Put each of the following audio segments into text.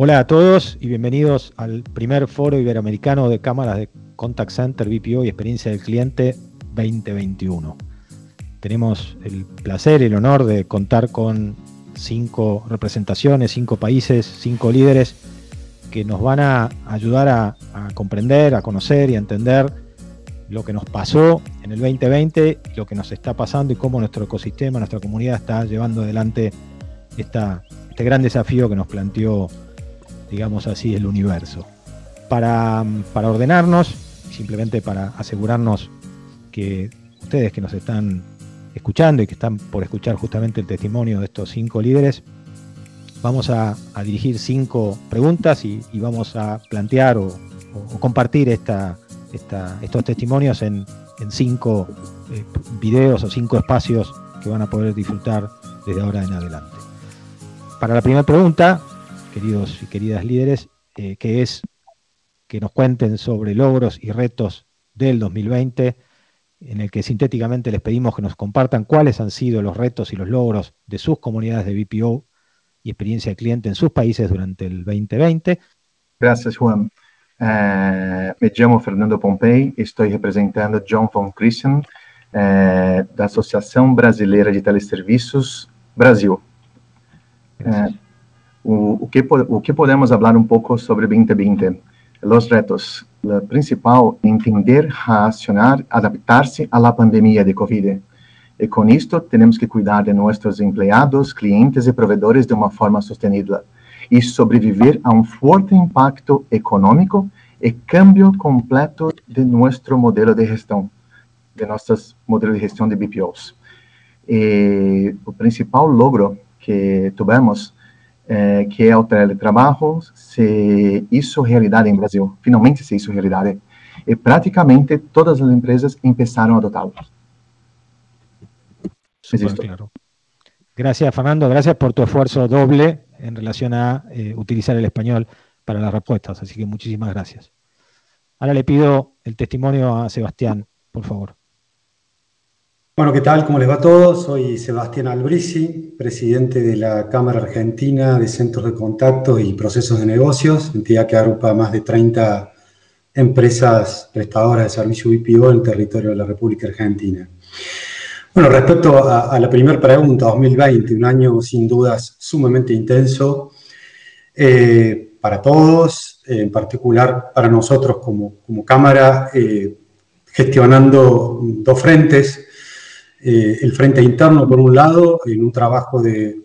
Hola a todos y bienvenidos al primer foro iberoamericano de cámaras de Contact Center, BPO y experiencia del cliente 2021. Tenemos el placer y el honor de contar con cinco representaciones, cinco países, cinco líderes que nos van a ayudar a, comprender, a conocer y a entender lo que nos pasó en el 2020, lo que nos está pasando y cómo nuestro ecosistema, nuestra comunidad está llevando adelante este gran desafío que nos planteó digamos así, el universo. Para, para ordenarnos, simplemente para asegurarnos que ustedes que nos están escuchando y que están por escuchar justamente el testimonio de estos cinco líderes, vamos a, dirigir cinco preguntas y, vamos a plantear o, compartir estos testimonios en, cinco eh, videos o cinco espacios que van a poder disfrutar desde ahora en adelante. Para la primera pregunta, queridos y queridas líderes, eh, que es que nos cuenten sobre logros y retos del 2020, en el que sintéticamente les pedimos que nos compartan cuáles han sido los retos y los logros de sus comunidades de BPO y experiencia de cliente en sus países durante el 2020. Gracias, Juan. Eh, me llamo Fernando Pompei, estoy representando John von Christian, eh, da Associação Brasileira de Teleserviços Brasil. Eh, o, que, o que podemos falar um pouco sobre 2020? Os retos. O principal, entender, reaccionar, adaptar-se à pandemia de Covid. E com isto, temos que cuidar de nossos empregados, clientes e provedores de uma forma sustenida e sobreviver a um forte impacto econômico e cambio completo de nosso modelo de gestão, de nossos modelos de gestão de BPOs. E o principal logro que tivemos eh, que é o teletrabalho, se hizo realidade em Brasil. Finalmente se hizo realidade. E praticamente todas as empresas começaram a adotá-lo. claro. Gracias, Fernando. Gracias por tu esfuerzo doble en relación a eh, utilizar el español para las respuestas. Así que muchísimas gracias. Ahora le pido el testimonio a Sebastián, por favor. Bueno, ¿qué tal? ¿Cómo les va a todos? Soy Sebastián Albrisi, presidente de la Cámara Argentina de Centros de Contacto y Procesos de Negocios, entidad que agrupa más de 30 empresas prestadoras de servicio BPO en el territorio de la República Argentina. Bueno, respecto a, la primera pregunta, 2020, un año sin dudas sumamente intenso eh, para todos, en particular para nosotros como, Cámara, eh, gestionando dos frentes eh, el frente interno, por un lado, en un trabajo de,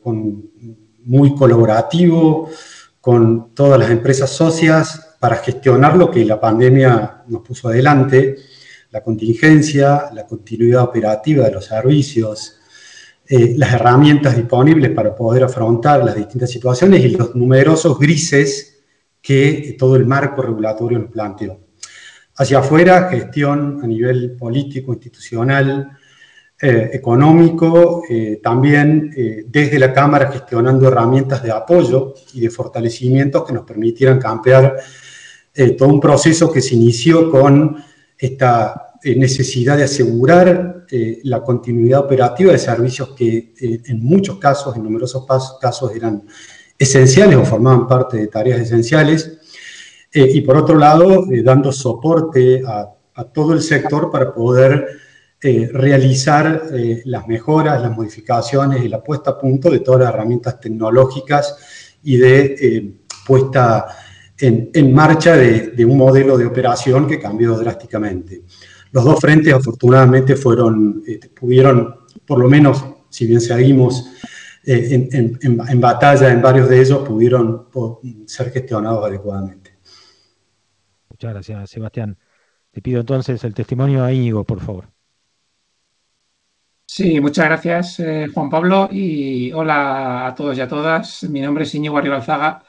muy colaborativo con todas las empresas socias para gestionar lo que la pandemia nos puso adelante, la contingencia, la continuidad operativa de los servicios, eh, las herramientas disponibles para poder afrontar las distintas situaciones y los numerosos grises que todo el marco regulatorio nos planteó. Hacia afuera, gestión a nivel político, institucional, eh, económico, eh, también eh, desde la Cámara gestionando herramientas de apoyo y de fortalecimiento que nos permitieran cambiar todo un proceso que se inició con esta necesidad de asegurar la continuidad operativa de servicios que en muchos casos, en numerosos casos, eran esenciales o formaban parte de tareas esenciales. y por otro lado, dando soporte a todo el sector para poder eh, realizar eh, las mejoras, las modificaciones y la puesta a punto de todas las herramientas tecnológicas y de eh, puesta en, marcha de, un modelo de operación que cambió drásticamente. Los dos frentes afortunadamente fueron, pudieron, por lo menos, si bien seguimos en, en, batalla en varios de ellos, pudieron ser gestionados adecuadamente. Muchas gracias, Sebastián. Te pido entonces el testimonio a Íñigo, por favor. Sí, muchas gracias, eh, Juan Pablo, y hola a todos y a todas. Mi nombre es Íñigo Arribalzaga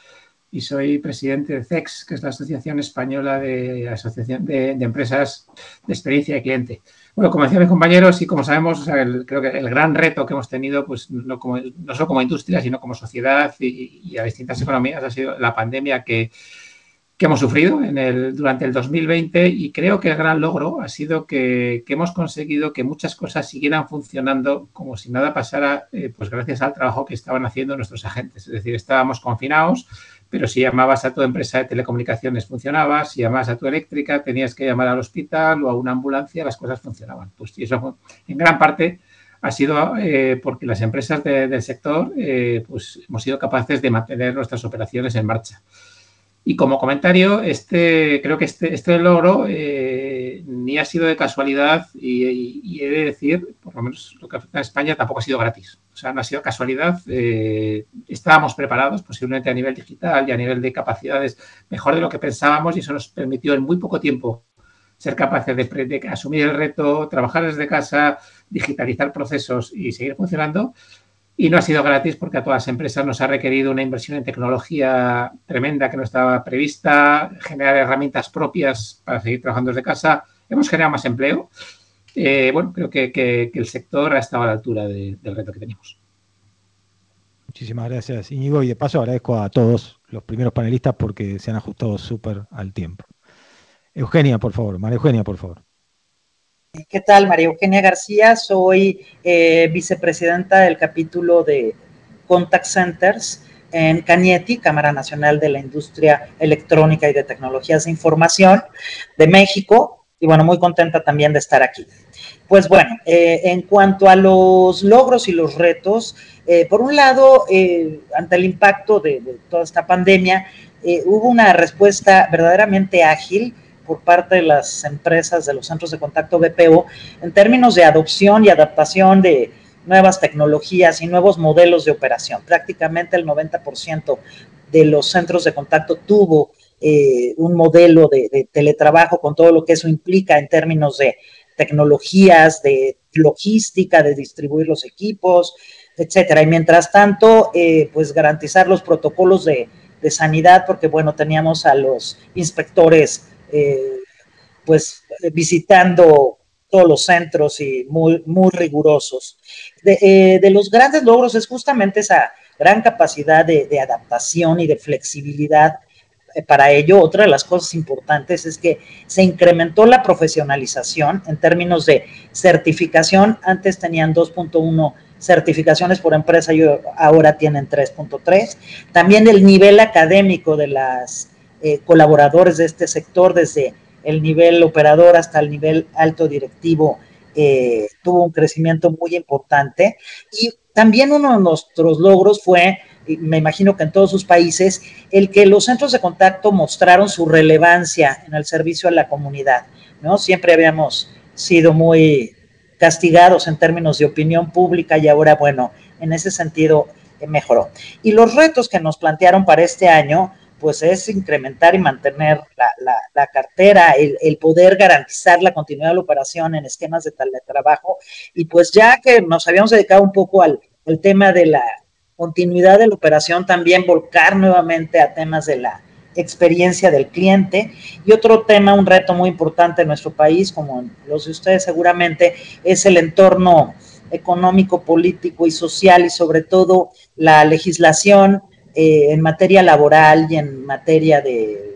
y soy presidente de CEX, que es la Asociación Española de, Asociación de, Empresas de Experiencia de Cliente. Bueno, como decían mis compañeros y como sabemos, creo que el gran reto que hemos tenido, pues no, solo como industria, sino como sociedad y, a distintas economías, ha sido la pandemia que, que hemos sufrido en el, durante el 2020 y creo que el gran logro ha sido que, hemos conseguido que muchas cosas siguieran funcionando como si nada pasara, eh, pues gracias al trabajo que estaban haciendo nuestros agentes. Es decir, estábamos confinados, pero si llamabas a tu empresa de telecomunicaciones funcionaba, si llamabas a tu eléctrica tenías que llamar al hospital o a una ambulancia, las cosas funcionaban. Pues y eso en gran parte ha sido eh, porque las empresas del sector eh, pues hemos sido capaces de mantener nuestras operaciones en marcha. Y como comentario, este, creo que este, este logro eh, ni ha sido de casualidad y, he de decir, por lo menos lo que afecta a España, tampoco ha sido gratis. O sea, no ha sido casualidad. Eh, estábamos preparados, posiblemente a nivel digital y a nivel de capacidades, mejor de lo que pensábamos y eso nos permitió en muy poco tiempo ser capaces de, de asumir el reto, trabajar desde casa, digitalizar procesos y seguir funcionando. Y no ha sido gratis porque a todas las empresas nos ha requerido una inversión en tecnología tremenda que no estaba prevista, generar herramientas propias para seguir trabajando desde casa. Hemos generado más empleo. Eh, bueno, creo que, el sector ha estado a la altura del reto que teníamos. Muchísimas gracias, Íñigo. Y de paso agradezco a todos los primeros panelistas porque se han ajustado súper al tiempo. Eugenia, por favor. María Eugenia, por favor. ¿Qué tal? María Eugenia García, soy eh, vicepresidenta del capítulo de Contact Centers en Cañeti, Cámara Nacional de la Industria Electrónica y de Tecnologías de Información de México. Y bueno, muy contenta también de estar aquí. Pues bueno, eh, en cuanto a los logros y los retos, eh, por un lado, ante el impacto de, toda esta pandemia, hubo una respuesta verdaderamente ágil por parte de las empresas de los centros de contacto BPO en términos de adopción y adaptación de nuevas tecnologías y nuevos modelos de operación. Prácticamente el 90% de los centros de contacto tuvo eh, un modelo de, teletrabajo con todo lo que eso implica en términos de tecnologías, de logística, de distribuir los equipos, etcétera. Y mientras tanto, eh, pues garantizar los protocolos de, de sanidad, porque bueno, teníamos a los inspectores eh, pues visitando todos los centros y muy, muy rigurosos. Eh, de, los grandes logros es justamente esa gran capacidad de, adaptación y de flexibilidad eh, para ello, otra de las cosas importantes es que se incrementó la profesionalización en términos de certificación. Antes tenían 2.1 certificaciones por empresa y ahora tienen 3.3. También el nivel académico de las eh, colaboradores de este sector, desde el nivel operador hasta el nivel alto directivo, eh, tuvo un crecimiento muy importante. Y también uno de nuestros logros fue, me imagino que en todos sus países, el que los centros de contacto mostraron su relevancia en el servicio a la comunidad. ¿no? Siempre habíamos sido muy castigados en términos de opinión pública y ahora, bueno, en ese sentido eh, mejoró. Y los retos que nos plantearon para este año, pues es incrementar y mantener la, cartera, el, poder garantizar la continuidad de la operación en esquemas de teletrabajo. Y pues ya que nos habíamos dedicado un poco al, tema de la continuidad de la operación, también volcar nuevamente a temas de la experiencia del cliente. Y otro tema, un reto muy importante en nuestro país, como los de ustedes seguramente, es el entorno económico, político y social y sobre todo la legislación eh, en materia laboral y en materia de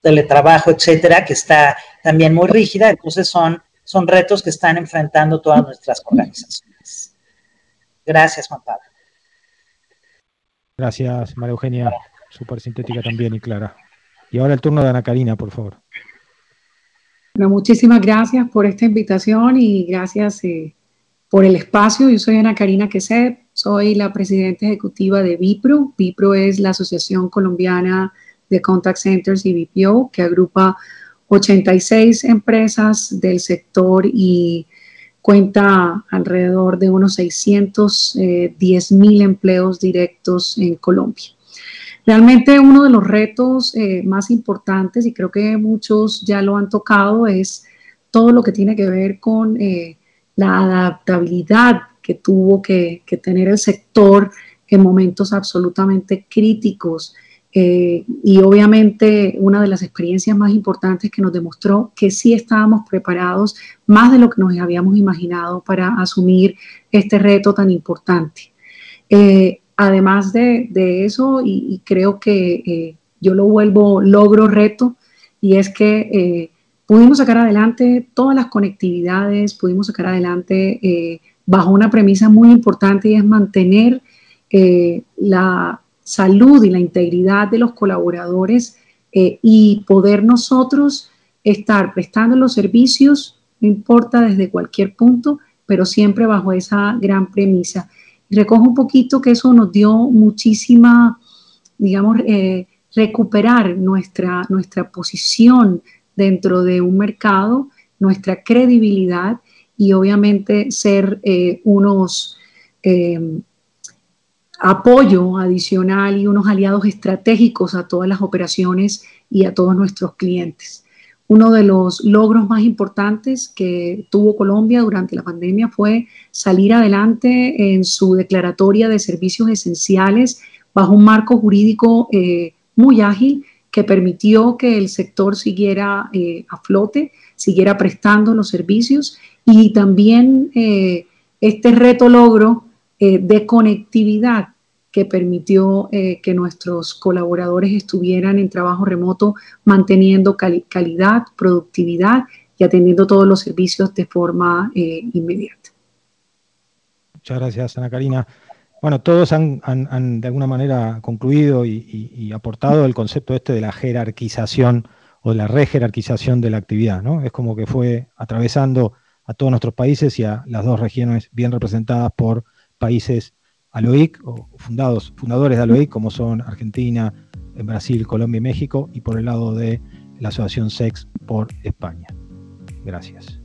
teletrabajo, etcétera, que está también muy rígida. Entonces son, son retos que están enfrentando todas nuestras organizaciones. Gracias, Juan Pablo. Gracias, María Eugenia. Súper sintética también y clara. Y ahora el turno de Ana Karina, por favor. Bueno, muchísimas gracias por esta invitación y gracias eh, por el espacio. Yo soy Ana Karina Queset, soy la presidenta ejecutiva de Vipro. Vipro es la Asociación Colombiana de Contact Centers y BPO, que agrupa 86 empresas del sector y cuenta alrededor de unos 610 mil empleos directos en Colombia. Realmente uno de los retos eh, más importantes, y creo que muchos ya lo han tocado, es todo lo que tiene que ver con eh, la adaptabilidad que tuvo que, tener el sector en momentos absolutamente críticos. Eh, y obviamente una de las experiencias más importantes que nos demostró que sí estábamos preparados más de lo que nos habíamos imaginado para asumir este reto tan importante. Eh, además de, eso, y, creo que eh, yo lo vuelvo logro, reto, y es que pudimos sacar adelante todas las conectividades, pudimos sacar adelante bajo una premisa muy importante y es mantener eh, la salud y la integridad de los colaboradores y poder nosotros estar prestando los servicios, no importa desde cualquier punto, pero siempre bajo esa gran premisa. recojo un poquito que eso nos dio muchísima, digamos, recuperar nuestra, nuestra posición dentro de un mercado, nuestra credibilidad y obviamente ser eh, unos eh, apoyo adicional y unos aliados estratégicos a todas las operaciones y a todos nuestros clientes. Uno de los logros más importantes que tuvo Colombia durante la pandemia fue salir adelante en su declaratoria de servicios esenciales bajo un marco jurídico eh, muy ágil que permitió que el sector siguiera eh, a flote, siguiera prestando los servicios y también eh, este reto logro eh, de conectividad que permitió que nuestros colaboradores estuvieran en trabajo remoto manteniendo calidad, productividad y atendiendo todos los servicios de forma inmediata. Muchas gracias, Ana Karina. Bueno, todos han, de alguna manera concluido y, aportado el concepto este de la jerarquización o de la rejerarquización de la actividad, ¿no? Es como que fue atravesando a todos nuestros países y a las dos regiones bien representadas por países ALOIC o fundados, fundadores de ALOIC, como son Argentina, Brasil, Colombia y México, y por el lado de la Asociación SEX por España. Gracias.